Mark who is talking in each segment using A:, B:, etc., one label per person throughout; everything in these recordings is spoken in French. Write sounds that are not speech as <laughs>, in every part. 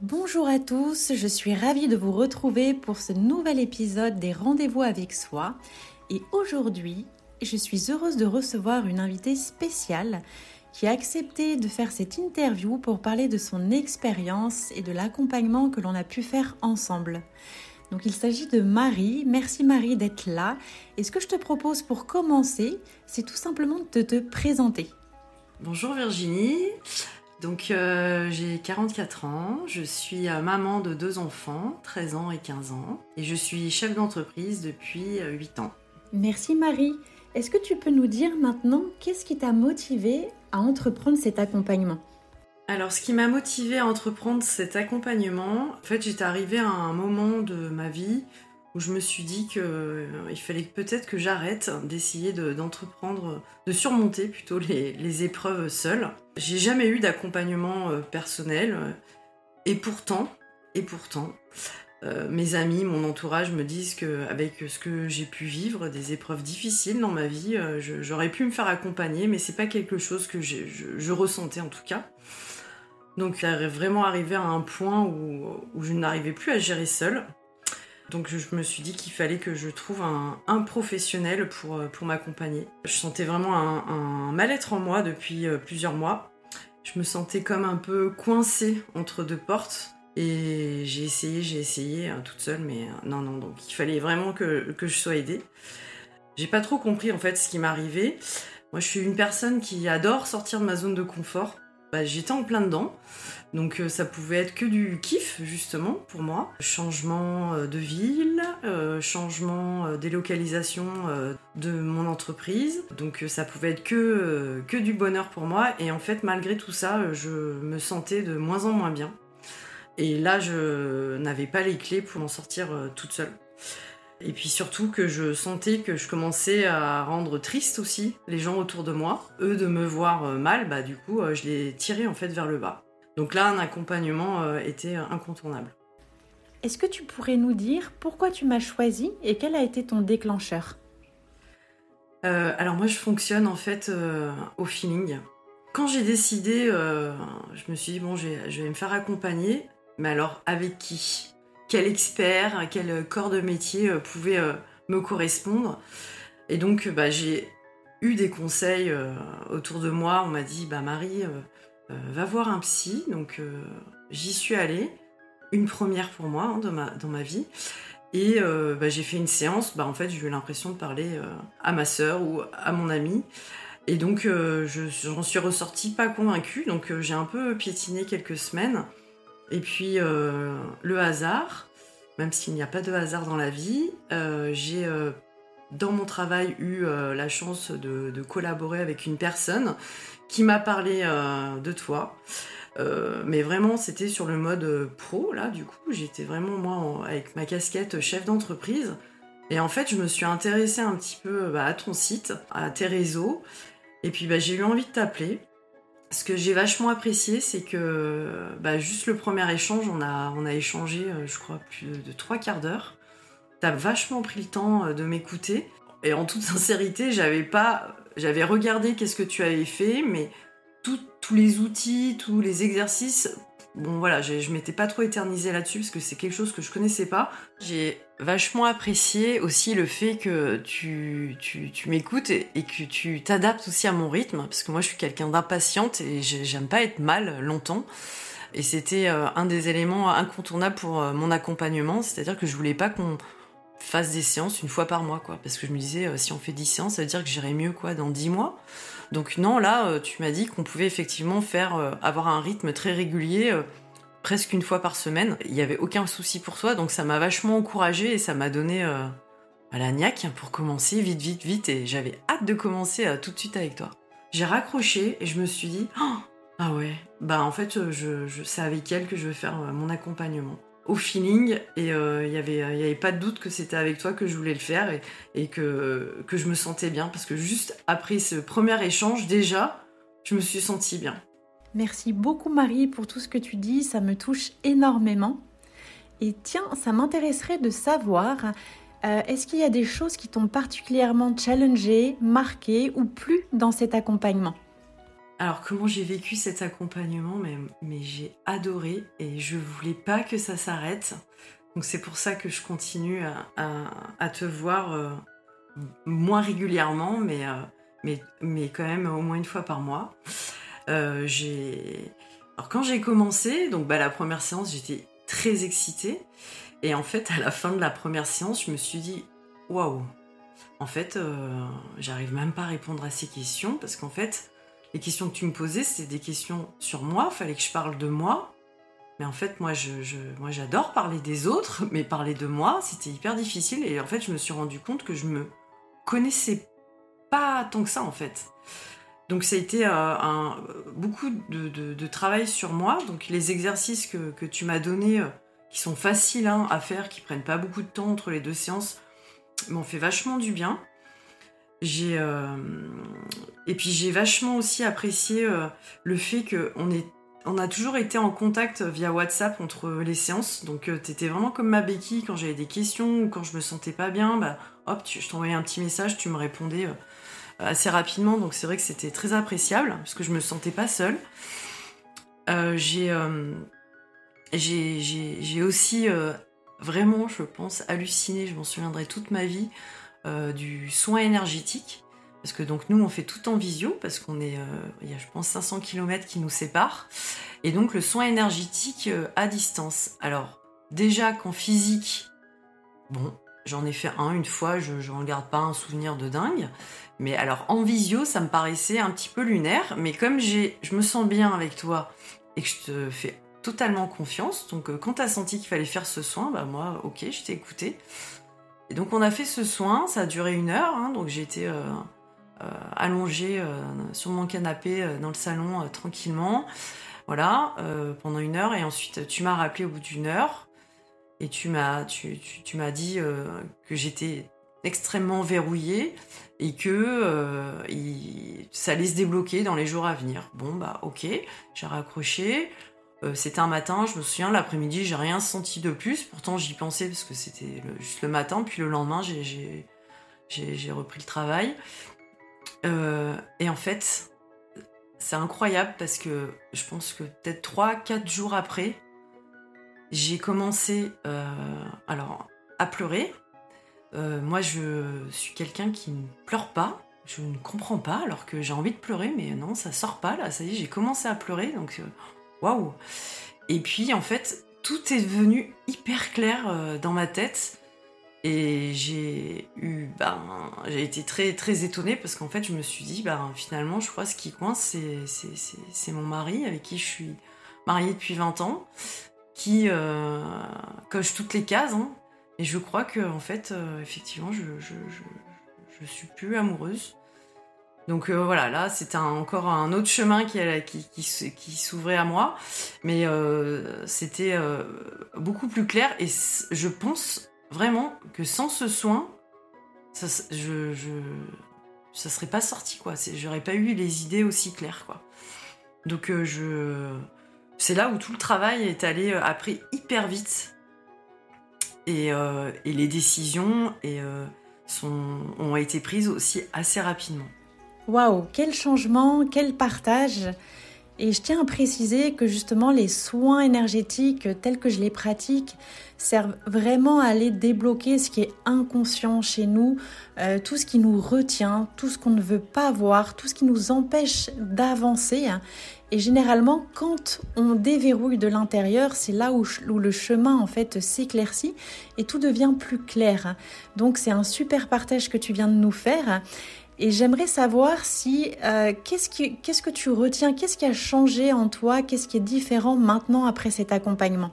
A: Bonjour à tous, je suis ravie de vous retrouver pour ce nouvel épisode des Rendez-vous avec soi. Et aujourd'hui, je suis heureuse de recevoir une invitée spéciale qui a accepté de faire cette interview pour parler de son expérience et de l'accompagnement que l'on a pu faire ensemble. Donc il s'agit de Marie. Merci Marie d'être là. Et ce que je te propose pour commencer, c'est tout simplement de te présenter.
B: Bonjour Virginie. Donc euh, j'ai 44 ans, je suis euh, maman de deux enfants, 13 ans et 15 ans, et je suis chef d'entreprise depuis 8 euh, ans.
A: Merci Marie. Est-ce que tu peux nous dire maintenant qu'est-ce qui t'a motivé à entreprendre cet accompagnement?
B: Alors, ce qui m'a motivé à entreprendre cet accompagnement, en fait, j'étais arrivée à un moment de ma vie où je me suis dit qu'il euh, fallait peut-être que j'arrête d'essayer d'entreprendre, de, surmonter plutôt les, épreuves seule. J'ai jamais eu d'accompagnement euh, personnel euh, et pourtant, et pourtant, mes amis, mon entourage me disent qu'avec ce que j'ai pu vivre, des épreuves difficiles dans ma vie, j'aurais pu me faire accompagner, mais c'est pas quelque chose que je, ressentais en tout cas. Donc, vraiment arrivé à un point où, où je n'arrivais plus à gérer seule. Donc je me suis dit qu'il fallait que je trouve un, professionnel pour, euh, pour m'accompagner. Je sentais vraiment un, mal-être en moi depuis euh, plusieurs mois. Je me sentais comme un peu coincée entre deux portes. Et j'ai essayé, j'ai essayé hein, toute seule, mais euh, non, non, donc il fallait vraiment que, que je sois aidée. J'ai pas trop compris en fait ce qui m'arrivait. Moi je suis une personne qui adore sortir de ma zone de confort. Bah, j'étais en plein dedans. Donc euh, ça pouvait être que du kiff justement pour moi. Changement euh, de ville, euh, changement délocalisation de mon entreprise. Donc ça pouvait être que, que du bonheur pour moi. Et en fait malgré tout ça, je me sentais de moins en moins bien. Et là je n'avais pas les clés pour m'en sortir toute seule. Et puis surtout que je sentais que je commençais à rendre triste aussi les gens autour de moi. Eux de me voir mal, bah du coup je les tirais en fait vers le bas. Donc là, un accompagnement euh, était incontournable.
A: Est-ce que tu pourrais nous dire pourquoi tu m'as choisi et quel a été ton déclencheur?
B: Euh, Alors moi, je fonctionne en fait euh, au feeling. Quand j'ai décidé, je me suis dit, bon, je vais, me faire accompagner, mais alors avec qui? Quel expert, quel corps de métier pouvait me correspondre Et donc, bah, j'ai eu des conseils autour de moi. On m'a dit, bah Marie, euh, va voir un psy. Donc euh, j'y suis allée, une première pour moi hein, dans, ma, vie. Et euh, bah, j'ai fait une séance, bah, en fait j'ai eu l'impression de parler à ma sœur ou à mon ami. Et donc j'en suis ressortie pas convaincue, donc j'ai un peu piétiné quelques semaines. Et puis le hasard, même s'il n'y a pas de hasard dans la vie, j'ai dans mon travail eu la chance de, collaborer avec une personne qui m'a parlé euh, de toi. Euh, mais vraiment, c'était sur le mode euh, pro, là, du coup. J'étais vraiment, moi, avec ma casquette chef d'entreprise. Et en fait, je me suis intéressée un petit peu bah, à ton site, à tes réseaux. Et puis, bah, j'ai eu envie de t'appeler. Ce que j'ai vachement apprécié, c'est que bah, juste le premier échange, on a, on a échangé, je crois, plus de trois quarts d'heure. T'as vachement pris le temps de m'écouter. Et en toute <laughs> sincérité, j'avais pas j'avais regardé qu'est-ce que tu avais fait, mais tous les outils, tous les exercices, bon voilà, je m'étais pas trop éternisée là-dessus parce que c'est quelque chose que je connaissais pas. J'ai vachement apprécié aussi le fait que tu, tu, m'écoutes et, que tu t'adaptes aussi à mon rythme, parce que moi je suis quelqu'un d'impatiente et j'aime pas être mal longtemps. Et c'était euh, un des éléments incontournables pour euh, mon accompagnement, c'est-à-dire que je voulais pas qu'on fasse des séances une fois par mois, quoi. Parce que je me disais, euh, si on fait 10 séances, ça veut dire que j'irai mieux, quoi, dans 10 mois. Donc non, là, euh, tu m'as dit qu'on pouvait effectivement faire, euh, avoir un rythme très régulier, presque une fois par semaine. Il n'y avait aucun souci pour toi, donc ça m'a vachement encouragée et ça m'a donné la niaque pour commencer vite, vite, vite. Et j'avais hâte de commencer tout de suite avec toi. J'ai raccroché et je me suis dit, oh, ah ouais, bah en fait, je, je, c'est avec elle que je veux faire mon accompagnement au feeling et euh, il n'y avait, pas de doute que c'était avec toi que je voulais le faire et, que, que je me sentais bien parce que juste après ce premier échange déjà je me suis sentie bien.
A: Merci beaucoup Marie pour tout ce que tu dis, ça me touche énormément. Et tiens, ça m'intéresserait de savoir, euh, est-ce qu'il y a des choses qui t'ont particulièrement challengé, marqué ou plu dans cet accompagnement?
B: Alors comment j'ai vécu cet accompagnement, mais, j'ai adoré et je voulais pas que ça s'arrête. Donc c'est pour ça que je continue à, te voir euh, moins régulièrement, mais, euh, mais, quand même au moins une fois par mois. Euh. Alors quand j'ai commencé, donc bah, la première séance, j'étais très excitée. Et en fait, à la fin de la première séance, je me suis dit, waouh, en fait, j'arrive même pas à répondre à ces questions parce qu'en fait, les questions que tu me posais, c'est des questions sur moi, fallait que je parle de moi. Mais en fait, moi, j'adore parler des autres, <laughs> mais parler de moi, c'était hyper difficile. Et en fait, je me suis rendu compte que je me connaissais pas tant que ça, en fait. Donc, ça a été euh, un, beaucoup de, travail sur moi. Donc, les exercices que, tu m'as donnés, euh, qui sont faciles hein, à faire, qui prennent pas beaucoup de temps entre les deux séances, m'ont fait vachement du bien. J'ai euh, et puis j'ai vachement aussi apprécié euh, le fait qu'on est on a toujours été en contact via WhatsApp entre les séances. Donc euh, t'étais vraiment comme ma béquille quand j'avais des questions ou quand je me sentais pas bien, bah hop, je t'envoyais un petit message, tu me répondais assez rapidement. Donc c'est vrai que c'était très appréciable parce que je me sentais pas seule. j'ai j'ai aussi vraiment, je pense, halluciné, je m'en souviendrai toute ma vie, euh, du soin énergétique. Parce que donc nous, on fait tout en visio, parce qu'on est, euh, il y a je pense 500 km qui nous séparent. Et donc le soin énergétique euh, à distance. Alors déjà qu'en physique, bon, j'en ai fait un une fois, je ne garde pas un souvenir de dingue. Mais alors en visio, ça me paraissait un petit peu lunaire. Mais comme j'ai, je me sens bien avec toi et que je te fais totalement confiance, donc quand tu as senti qu'il fallait faire ce soin, bah moi, ok, je t'ai écouté. Et donc on a fait ce soin, ça a duré une heure, hein, donc j'ai été euh, euh, allongée euh, sur mon canapé dans le salon tranquillement, voilà, pendant une heure, et ensuite tu m'as rappelé au bout d'une heure, et tu m'as tu, tu, m'as dit que j'étais extrêmement verrouillée et que ça allait se débloquer dans les jours à venir. Bon bah ok, j'ai raccroché, euh, c'était un matin, je me souviens, l'après-midi, j'ai rien senti de plus. Pourtant, j'y pensais parce que c'était juste le matin. Puis le lendemain, j'ai repris le travail. Euh, et en fait, c'est incroyable parce que je pense que peut-être 3-4 jours après, j'ai commencé euh, alors, à pleurer. moi, je suis quelqu'un qui ne pleure pas. Je ne comprends pas alors que j'ai envie de pleurer, mais non, ça sort pas là. Ça y j'ai commencé à pleurer. Donc waouh Et puis en fait, tout est devenu hyper clair euh, dans ma tête. Et j'ai eu, ben, j'ai été très très étonnée parce qu'en fait, je me suis dit, ben, finalement, je crois que ce qui coince, c'est mon mari avec qui je suis mariée depuis 20 ans, qui euh, coche toutes les cases. Hein. et je crois que, en fait, euh, effectivement, je, je, je, je, suis plus amoureuse. Donc euh, voilà, là c'était encore un autre chemin qui, s'ouvrait à moi, mais euh, c'était euh, beaucoup plus clair et je pense vraiment que sans ce soin, ça, je, serait pas sorti quoi. J'aurais pas eu les idées aussi claires quoi. Donc je, c'est là où tout le travail est allé après hyper vite et, les décisions ont été prises aussi assez rapidement.
A: Waouh, quel changement, quel partage et je tiens à préciser que justement les soins énergétiques tels que je les pratique servent vraiment à aller débloquer ce qui est inconscient chez nous, euh, tout ce qui nous retient, tout ce qu'on ne veut pas voir, tout ce qui nous empêche d'avancer. Et généralement, quand on déverrouille de l'intérieur, c'est là où, où, le chemin en fait s'éclaircit et tout devient plus clair. Donc c'est un super partage que tu viens de nous faire. Et j'aimerais savoir si euh, qu'est-ce, que tu retiens, qu'est-ce qui a changé en toi, qu'est-ce qui est différent maintenant après cet accompagnement?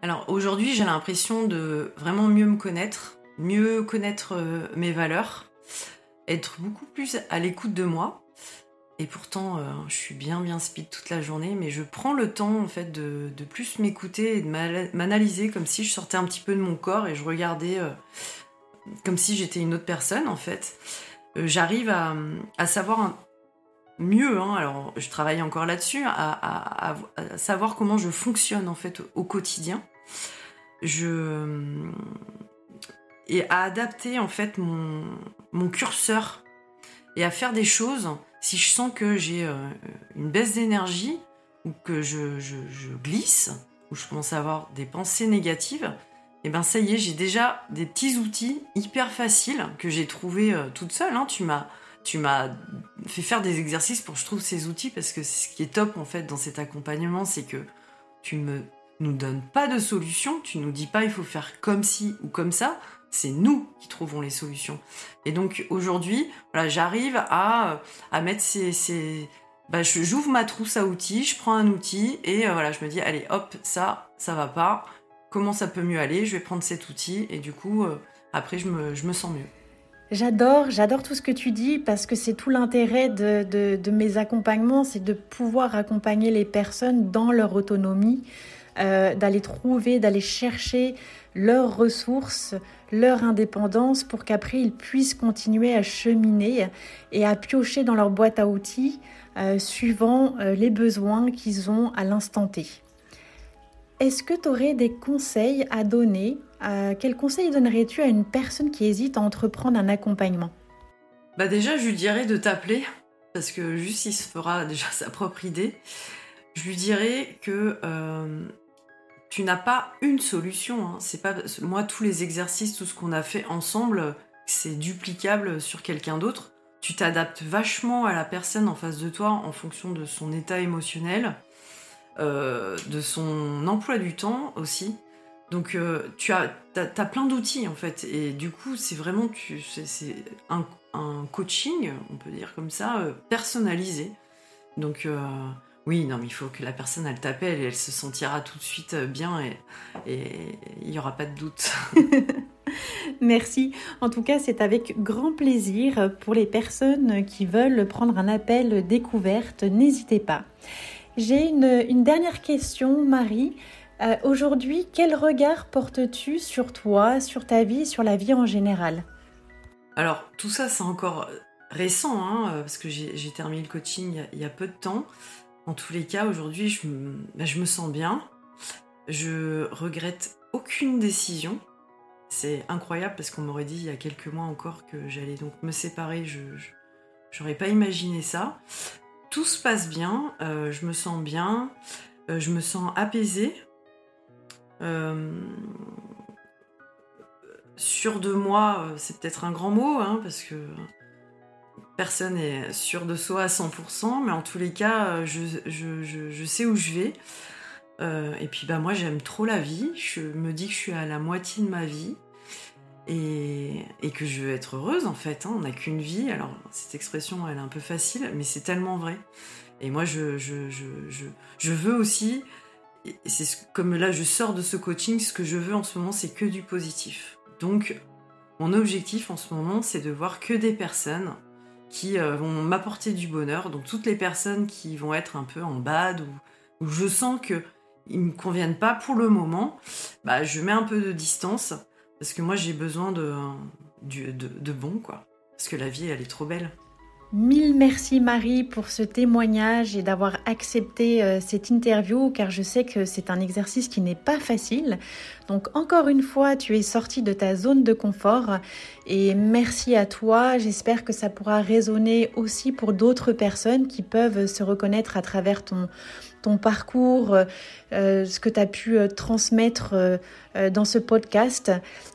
B: Alors aujourd'hui, j'ai l'impression de vraiment mieux me connaître, mieux connaître euh, mes valeurs, être beaucoup plus à l'écoute de moi. Et pourtant, euh, je suis bien bien speed toute la journée, mais je prends le temps en fait de plus m'écouter et de m'analyser comme si je sortais un petit peu de mon corps et je regardais comme si j'étais une autre personne en fait. Euh, j'arrive à, savoir mieux, hein, alors je travaille encore là-dessus, à, savoir comment je fonctionne en fait au quotidien. Je et à adapter en fait mon, curseur et à faire des choses si je sens que j'ai euh, une baisse d'énergie ou que je, glisse ou je commence à avoir des pensées négatives, et eh ben ça y est, j'ai déjà des petits outils hyper faciles que j'ai trouvés euh, toute seule. Hein. Tu m'as fait faire des exercices pour que je trouve ces outils parce que ce qui est top en fait dans cet accompagnement, c'est que tu ne nous donnes pas de solution, tu nous dis pas il faut faire comme ci ou comme ça, c'est nous qui trouvons les solutions. Et donc aujourd'hui, voilà, j'arrive à, à mettre ces, ces bah, j'ouvre ma trousse à outils, je prends un outil et euh, voilà, je me dis allez hop, ça, ça va pas. Comment ça peut mieux aller Je vais prendre cet outil et du coup, euh, après, je me, je me sens mieux.
A: J'adore, j'adore tout ce que tu dis parce que c'est tout l'intérêt de, mes accompagnements, c'est de pouvoir accompagner les personnes dans leur autonomie, euh, d'aller trouver, d'aller chercher leurs ressources, leur indépendance pour qu'après ils puissent continuer à cheminer et à piocher dans leur boîte à outils euh, suivant les besoins qu'ils ont à l'instant T. Est-ce que tu aurais des conseils à donner Quels conseils donnerais-tu à une personne qui hésite à entreprendre un accompagnement?
B: Bah déjà, je lui dirais de t'appeler parce que juste il se fera déjà <laughs> sa propre idée. Je lui dirais que euh, tu n'as pas une solution. Hein. C'est pas moi tous les exercices, tout ce qu'on a fait ensemble, c'est duplicable sur quelqu'un d'autre. Tu t'adaptes vachement à la personne en face de toi en fonction de son état émotionnel de son emploi du temps aussi. Donc euh, tu as, as, plein d'outils en fait. Et du coup, c'est vraiment c'est un, un, coaching, on peut dire comme ça, euh, personnalisé. Donc oui, non, mais il faut que la personne elle t'appelle et elle se sentira tout de suite bien et il n'y aura pas de doute. <laughs> <laughs>
A: Merci. En tout cas, c'est avec grand plaisir pour les personnes qui veulent prendre un appel découverte. N'hésitez pas. J'ai une, dernière question, Marie. Euh, aujourd'hui, quel regard portes-tu sur toi, sur ta vie, sur la vie en général?
B: Alors, tout ça, c'est encore récent, hein, euh, parce que j'ai terminé le coaching il y, a, peu de temps. En tous les cas, aujourd'hui, je, bah, je, me sens bien. Je regrette aucune décision. C'est incroyable parce qu'on m'aurait dit il y a quelques mois encore que j'allais donc me séparer. Je n'aurais pas imaginé ça tout se passe bien, euh, je me sens bien, euh, je me sens apaisée. Euh, sûr de moi, c'est peut-être un grand mot, hein, parce que personne n'est sûr de soi à 100%, mais en tous les cas, je, je sais où je vais. et puis bah moi j'aime trop la vie, je me dis que je suis à la moitié de ma vie et, que je veux être heureuse en fait. Hein. On n'a qu'une vie. Alors cette expression elle est un peu facile, mais c'est tellement vrai. Et moi je, je, je, je, veux aussi, c'est comme là je sors de ce coaching, ce que je veux en ce moment c'est que du positif. Donc mon objectif en ce moment c'est de voir que des personnes qui euh, vont m'apporter du bonheur. Donc toutes les personnes qui vont être un peu en bad ou, où je sens que ils me conviennent pas pour le moment, bah je mets un peu de distance parce que moi, j'ai besoin de, de, bon, quoi. Parce que la vie, elle est trop belle.
A: Mille merci Marie pour ce témoignage et d'avoir accepté euh, cette interview car je sais que c'est un exercice qui n'est pas facile. Donc encore une fois, tu es sortie de ta zone de confort et merci à toi. J'espère que ça pourra résonner aussi pour d'autres personnes qui peuvent se reconnaître à travers ton, ton parcours, euh, ce que tu as pu euh, transmettre euh, dans ce podcast.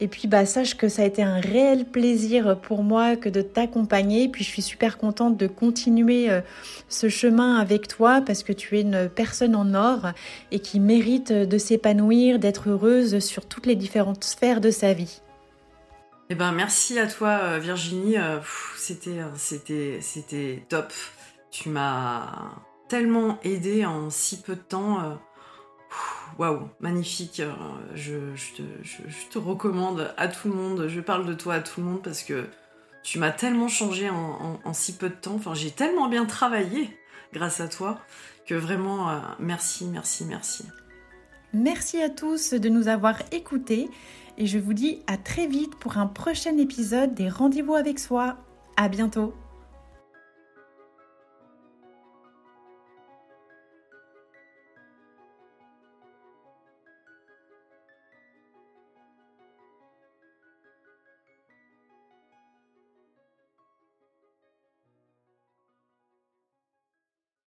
A: Et puis bah sache que ça a été un réel plaisir pour moi que de t'accompagner. Puis je suis super contente de continuer ce chemin avec toi parce que tu es une personne en or et qui mérite de s'épanouir, d'être heureuse sur toutes les différentes sphères de sa vie.
B: Eh ben merci à toi Virginie, c'était c'était c'était top. Tu m'as aidé en si peu de temps. Euh, waouh, magnifique. Euh, je, te, recommande à tout le monde. Je parle de toi à tout le monde parce que tu m'as tellement changé en, si peu de temps. Enfin, j'ai tellement bien travaillé grâce à toi que vraiment, euh, merci, merci, merci.
A: Merci à tous de nous avoir écoutés et je vous dis à très vite pour un prochain épisode des Rendez-vous avec soi. À bientôt.